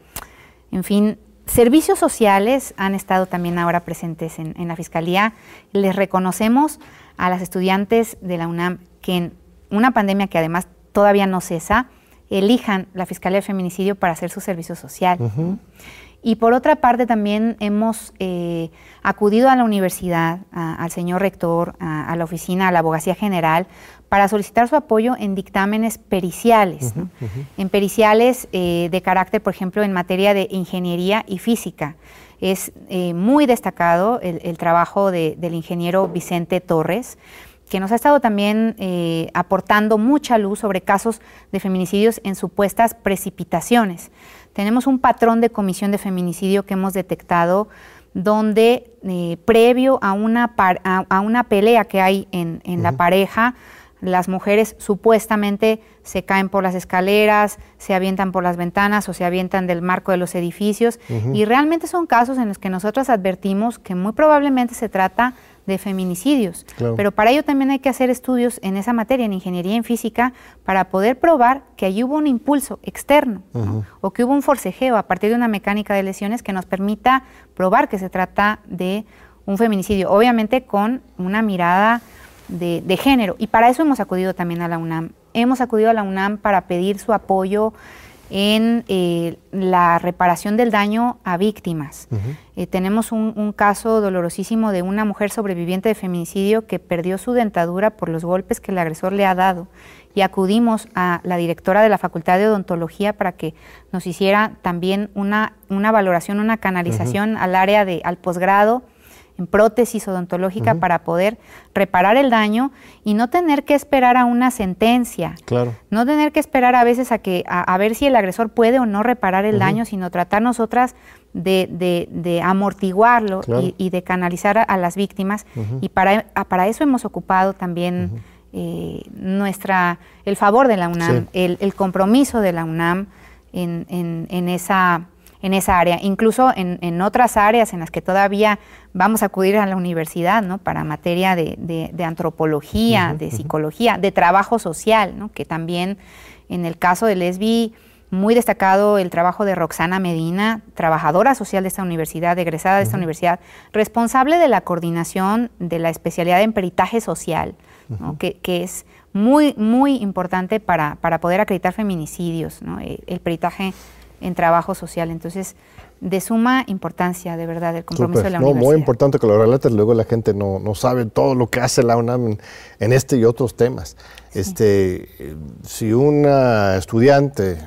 en fin, servicios sociales han estado también ahora presentes en, en la Fiscalía. Les reconocemos a las estudiantes de la UNAM que en una pandemia que además todavía no cesa, elijan la Fiscalía de Feminicidio para hacer su servicio social. Y por otra parte también hemos eh, acudido a la universidad, al señor rector, a, la oficina, a la abogacía general, para solicitar su apoyo en dictámenes periciales, en periciales eh, de carácter, por ejemplo, en materia de ingeniería y física. Es eh, muy destacado el, trabajo del ingeniero Vicente Torres, que nos ha estado también eh, aportando mucha luz sobre casos de feminicidios en supuestas precipitaciones. Tenemos un patrón de comisión de feminicidio que hemos detectado donde eh, previo a una, a, una pelea que hay en, la pareja, las mujeres supuestamente se caen por las escaleras, se avientan por las ventanas o se avientan del marco de los edificios. Y realmente son casos en los que nosotros advertimos que muy probablemente se trata de feminicidios. Pero para ello también hay que hacer estudios en esa materia, en ingeniería y en física, para poder probar que allí hubo un impulso externo o que hubo un forcejeo a partir de una mecánica de lesiones que nos permita probar que se trata de un feminicidio. Obviamente con una mirada de, género. Y para eso hemos acudido también a la UNAM. Hemos acudido a la UNAM para pedir su apoyo en eh, la reparación del daño a víctimas. Eh, tenemos un, caso dolorosísimo de una mujer sobreviviente de feminicidio que perdió su dentadura por los golpes que el agresor le ha dado y acudimos a la directora de la Facultad de Odontología para que nos hiciera también una, una valoración, una canalización al área de, al posgrado en prótesis odontológica para poder reparar el daño y no tener que esperar a una sentencia. Claro. No tener que esperar a veces a que a, ver si el agresor puede o no reparar el daño, sino tratar nosotras de, amortiguarlo y, de canalizar a, las víctimas. Y para, para eso hemos ocupado también eh, nuestra, el favor de la UNAM, el, compromiso de la UNAM en, en, esa, en esa área. Incluso en, otras áreas en las que todavía vamos a acudir a la universidad, ¿no? Para materia de, antropología, de psicología, de trabajo social, ¿no? Que también en el caso de Lesbi muy destacado el trabajo de Roxana Medina, trabajadora social de esta universidad, egresada de esta universidad, responsable de la coordinación de la especialidad en peritaje social, que, es muy, muy importante para, poder acreditar feminicidios, el, peritaje en trabajo social. Entonces, de suma importancia, de verdad, el compromiso de la universidad. Muy importante que lo relates, luego la gente no, sabe todo lo que hace la UNAM en, este y otros temas. Este, si una estudiante,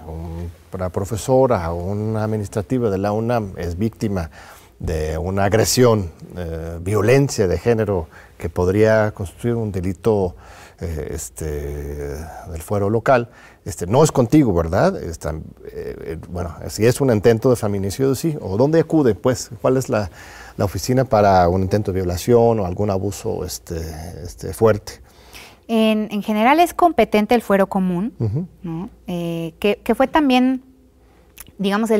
una profesora o una administrativa de la UNAM es víctima de una agresión, eh, violencia de género que podría constituir un delito eh, este, del fuero local, este, no es contigo, ¿verdad? Eh, eh, bueno, si es un intento de feminicidio, sí. ¿O dónde acude? Pues, ¿cuál es la, oficina para un intento de violación o algún abuso este, este, fuerte? En, general es competente el fuero común, eh, que, fue también, digamos,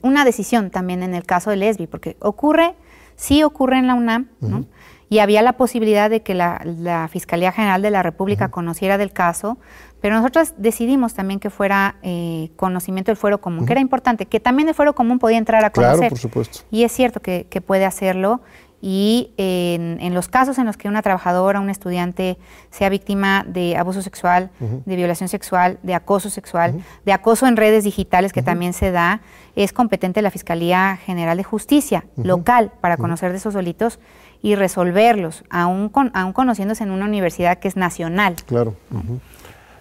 una decisión también en el caso de Lesbi, porque ocurre, sí ocurre en la UNAM, ¿no? y había la posibilidad de que la, Fiscalía General de la República conociera del caso, pero nosotros decidimos también que fuera eh, conocimiento del fuero común, que era importante, que también el fuero común podía entrar a conocer. Claro, por supuesto. Y es cierto que, puede hacerlo. Y en, los casos en los que una trabajadora, un estudiante sea víctima de abuso sexual, de violación sexual, de acoso sexual, de acoso en redes digitales que también se da, es competente la Fiscalía General de Justicia local para conocer de esos delitos y resolverlos, aún, con, aún conociéndose en una universidad que es nacional. Claro.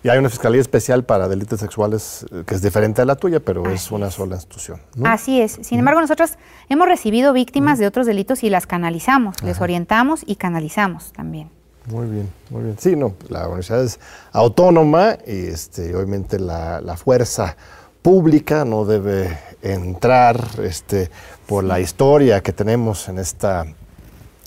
Y hay una fiscalía especial para delitos sexuales eh, que es diferente a la tuya, pero es una sola institución. Así es. Sin embargo, nosotros hemos recibido víctimas de otros delitos y las canalizamos, les orientamos y canalizamos también. Muy bien, muy bien. Sí, no, la universidad es autónoma y este, obviamente la, la fuerza pública no debe entrar este, por la historia que tenemos en esta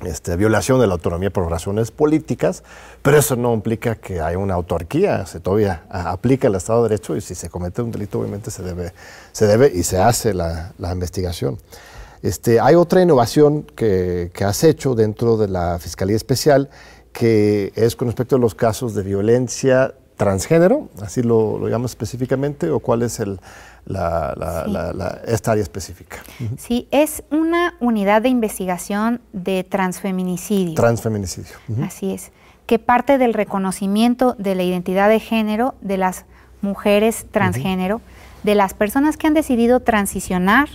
este, violación de la autonomía por razones políticas, pero eso no implica que haya una autarquía, se todavía aplica el Estado de Derecho y si se comete un delito obviamente se debe, se debe y se hace la, investigación. Este, hay otra innovación que, has hecho dentro de la Fiscalía Especial que es con respecto a los casos de violencia transgénero, así lo, lo llamo específicamente, o cuál es el, la, esta área específica. Sí, es una unidad de investigación de transfeminicidio. Transfeminicidio. Así es, que parte del reconocimiento de la identidad de género de las mujeres transgénero, de las personas que han decidido transicionar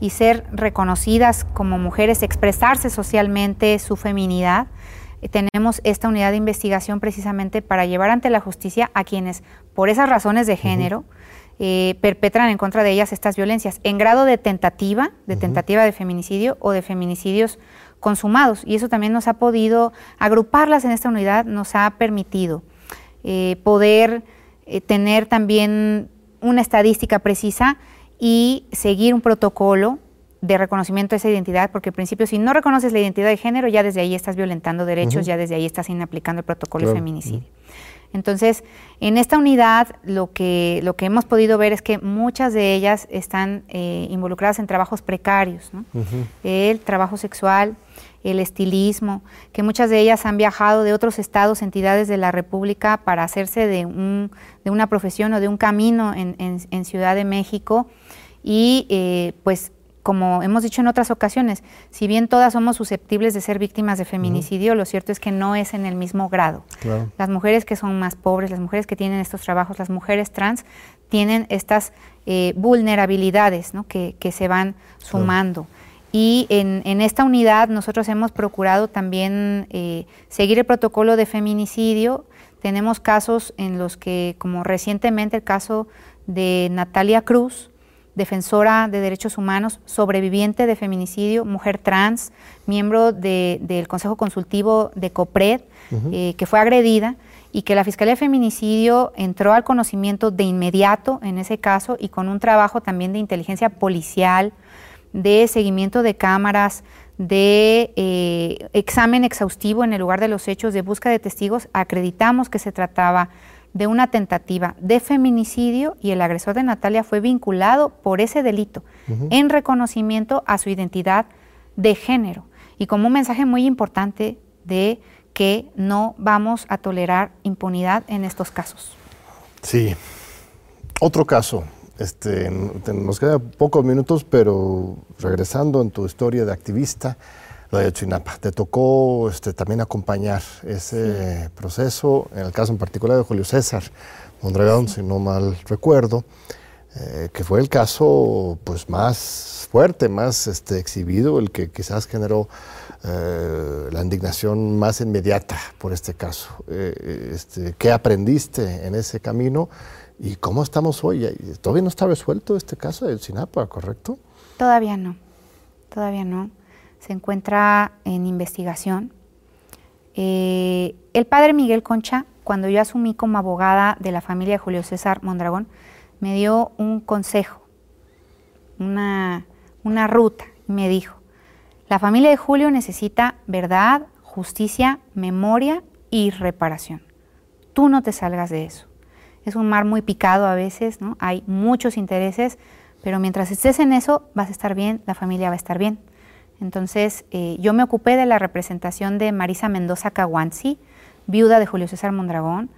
y ser reconocidas como mujeres, expresarse socialmente su feminidad. Eh, tenemos esta unidad de investigación precisamente para llevar ante la justicia a quienes, por esas razones de género, eh, perpetran en contra de ellas estas violencias, en grado de tentativa, de tentativa de feminicidio o de feminicidios consumados. Y eso también nos ha podido, agruparlas en esta unidad nos ha permitido eh, poder eh, tener también una estadística precisa y seguir un protocolo de reconocimiento de esa identidad, porque al principio si no reconoces la identidad de género, ya desde ahí estás violentando derechos, ya desde ahí estás inaplicando el protocolo de feminicidio. Entonces, en esta unidad lo que, lo que hemos podido ver es que muchas de ellas están eh, involucradas en trabajos precarios, el trabajo sexual, el estilismo, que muchas de ellas han viajado de otros estados, entidades de la República para hacerse de, un, de una profesión o de un camino en, en, Ciudad de México y eh, pues como hemos dicho en otras ocasiones, si bien todas somos susceptibles de ser víctimas de feminicidio, lo cierto es que no es en el mismo grado. Las mujeres que son más pobres, las mujeres que tienen estos trabajos, las mujeres trans, tienen estas eh, vulnerabilidades que, se van sumando. Y en, esta unidad nosotros hemos procurado también eh, seguir el protocolo de feminicidio. Tenemos casos en los que, como recientemente el caso de Natalia Cruz, defensora de derechos humanos, sobreviviente de feminicidio, mujer trans, miembro del Consejo Consultivo de COPRED, eh, que fue agredida y que la Fiscalía de Feminicidio entró al conocimiento de inmediato en ese caso y con un trabajo también de inteligencia policial, de seguimiento de cámaras, de eh, examen exhaustivo en el lugar de los hechos, de búsqueda de testigos, acreditamos que se trataba de una tentativa de feminicidio y el agresor de Natalia fue vinculado por ese delito en reconocimiento a su identidad de género y como un mensaje muy importante de que no vamos a tolerar impunidad en estos casos. Sí. Otro caso, este, nos quedan pocos minutos, pero regresando en tu historia de activista, de Chinapa. Te tocó este, también acompañar ese proceso, en el caso en particular de Julio César Mondragón, si no mal recuerdo, eh, que fue el caso pues, más fuerte, más este, exhibido, el que quizás generó eh, la indignación más inmediata por este caso. Eh, este, ¿Qué aprendiste en ese camino y cómo estamos hoy? Todavía no está resuelto este caso de Chinapa, ¿correcto? Todavía no, todavía no se encuentra en investigación. Eh, el padre Miguel Concha, cuando yo asumí como abogada de la familia de Julio César Mondragón, me dio un consejo, una, una ruta, me dijo, la familia de Julio necesita verdad, justicia, memoria y reparación. Tú no te salgas de eso. Es un mar muy picado a veces, ¿no? Hay muchos intereses, pero mientras estés en eso, vas a estar bien, la familia va a estar bien. Entonces, eh, yo me ocupé de la representación de Marisa Mendoza Caguanzi, viuda de Julio César Mondragón,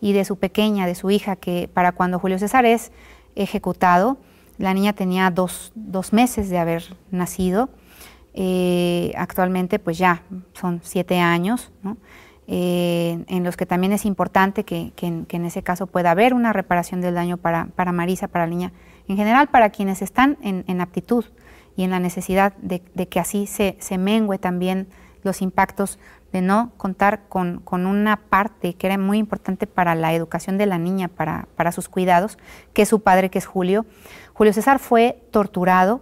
y de su pequeña, de su hija, que para cuando Julio César es ejecutado, la niña tenía dos, meses de haber nacido. Eh, actualmente, pues ya son siete años, eh, en los que también es importante que, en, ese caso pueda haber una reparación del daño para, Marisa, para la niña, en general para quienes están en aptitud y en la necesidad de, que así se, se, mengue también los impactos de no contar con, una parte que era muy importante para la educación de la niña, para, sus cuidados, que es su padre, que es Julio. Julio César fue torturado.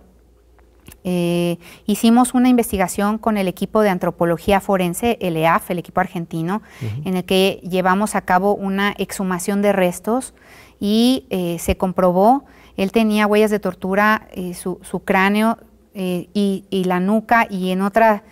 Eh, hicimos una investigación con el equipo de antropología forense, el EAF, el equipo argentino, en el que llevamos a cabo una exhumación de restos y eh, se comprobó él tenía huellas de tortura, eh, su, cráneo eh, y, la nuca y en otras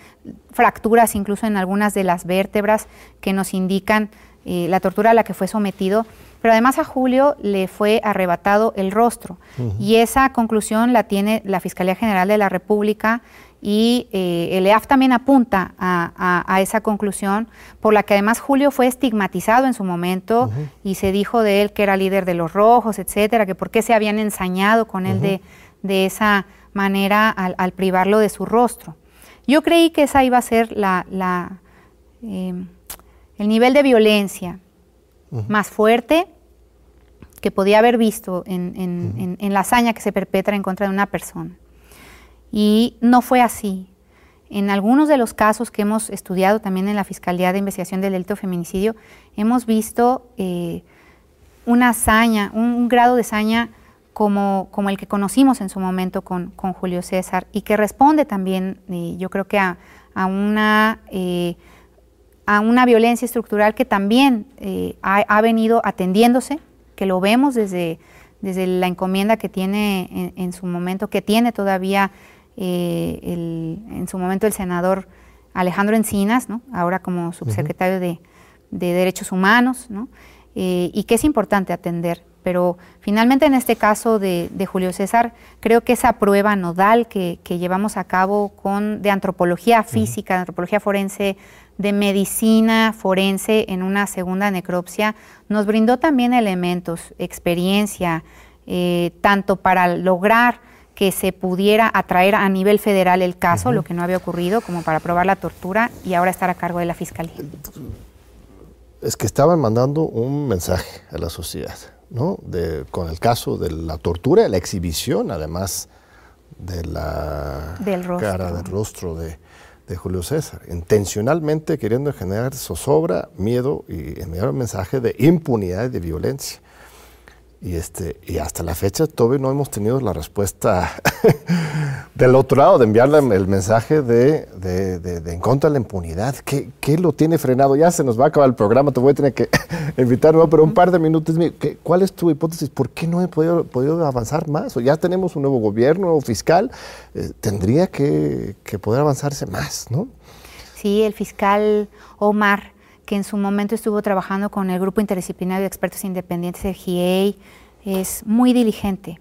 fracturas, incluso en algunas de las vértebras que nos indican eh, la tortura a la que fue sometido. Pero además a Julio le fue arrebatado el rostro y esa conclusión la tiene la Fiscalía General de la República y eh, el EAF también apunta a, esa conclusión, por la que además Julio fue estigmatizado en su momento y se dijo de él que era líder de los rojos, etcétera, que por qué se habían ensañado con él de, esa manera al, privarlo de su rostro. Yo creí que esa iba a ser la, eh, el nivel de violencia más fuerte que podía haber visto en la hazaña que se perpetra en contra de una persona. Y no fue así. En algunos de los casos que hemos estudiado también en la Fiscalía de Investigación del Delito Feminicidio, hemos visto eh, una hazaña, un, grado de hazaña como, como, el que conocimos en su momento con, Julio César y que responde también, eh, yo creo que a, una, eh, a una violencia estructural que también ha, venido atendiéndose, que lo vemos desde, desde la encomienda que tiene en, en su momento, que tiene todavía eh, en su momento el senador Alejandro Encinas, ahora como subsecretario de, Derechos Humanos, eh, y que es importante atender. Pero finalmente en este caso de, Julio César, creo que esa prueba nodal que, llevamos a cabo con, de antropología física, de antropología forense, de medicina forense en una segunda necropsia, nos brindó también elementos, experiencia, eh, tanto para lograr que se pudiera atraer a nivel federal el caso, lo que no había ocurrido, como para probar la tortura y ahora estar a cargo de la fiscalía. Es que estaban mandando un mensaje a la sociedad, ¿no? con el caso de la tortura, la exhibición, además de la cara del rostro de, Julio César, intencionalmente queriendo generar zozobra, miedo y enviar un mensaje de impunidad y de violencia. Y, este, y hasta la fecha todavía no hemos tenido la respuesta del otro lado, de enviarle el mensaje de, de, en contra de la impunidad. ¿Qué, ¿Qué, lo tiene frenado? Ya se nos va a acabar el programa, te voy a tener que invitar, pero un par de minutos. ¿Cuál es tu hipótesis? ¿Por qué no he podido, podido avanzar más? O ya tenemos un nuevo gobierno fiscal, eh, tendría que, que poder avanzarse más, ¿no? Sí, el fiscal Omar que en su momento estuvo trabajando con el Grupo Interdisciplinario de Expertos Independientes de GIEI, es muy diligente.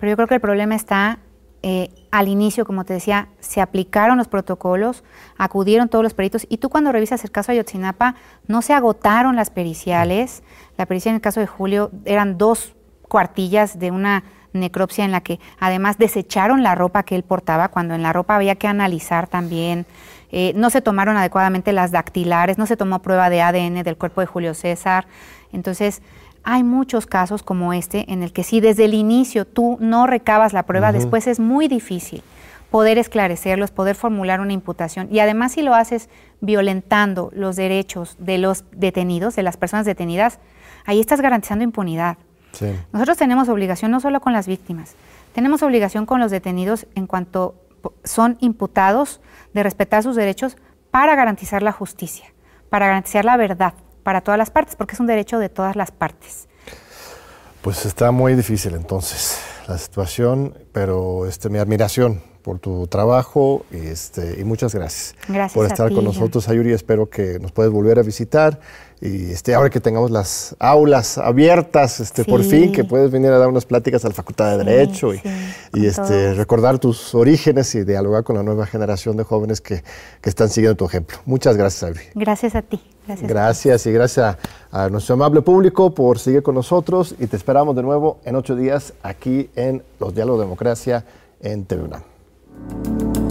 Pero yo creo que el problema está eh, al inicio, como te decía, se aplicaron los protocolos, acudieron todos los peritos y tú cuando revisas el caso de Ayotzinapa no se agotaron las periciales. La pericia en el caso de Julio eran dos cuartillas de una necropsia en la que además desecharon la ropa que él portaba, cuando en la ropa había que analizar también eh, no se tomaron adecuadamente las dactilares, no se tomó prueba de ADN del cuerpo de Julio César. Entonces, hay muchos casos como este en el que si desde el inicio tú no recabas la prueba, después es muy difícil poder esclarecerlos, poder formular una imputación. Y además si lo haces violentando los derechos de los detenidos, de las personas detenidas, ahí estás garantizando impunidad. Nosotros tenemos obligación no solo con las víctimas, tenemos obligación con los detenidos en cuanto son imputados de respetar sus derechos para garantizar la justicia, para garantizar la verdad para todas las partes, porque es un derecho de todas las partes. Pues está muy difícil entonces la situación, pero este, mi admiración por tu trabajo y, este, y muchas gracias, gracias por estar con nosotros, Ayuri. Espero que nos puedas volver a visitar y este, ahora que tengamos las aulas abiertas, este, por fin, que puedes venir a dar unas pláticas a la Facultad de Derecho y, y este, recordar tus orígenes y dialogar con la nueva generación de jóvenes que, que están siguiendo tu ejemplo. Muchas gracias, Ayuri. Gracias a ti. Gracias, gracias y gracias a, a, nuestro amable público por seguir con nosotros y te esperamos de nuevo en ocho días aquí en Los Diálogos de Democracia en Thank you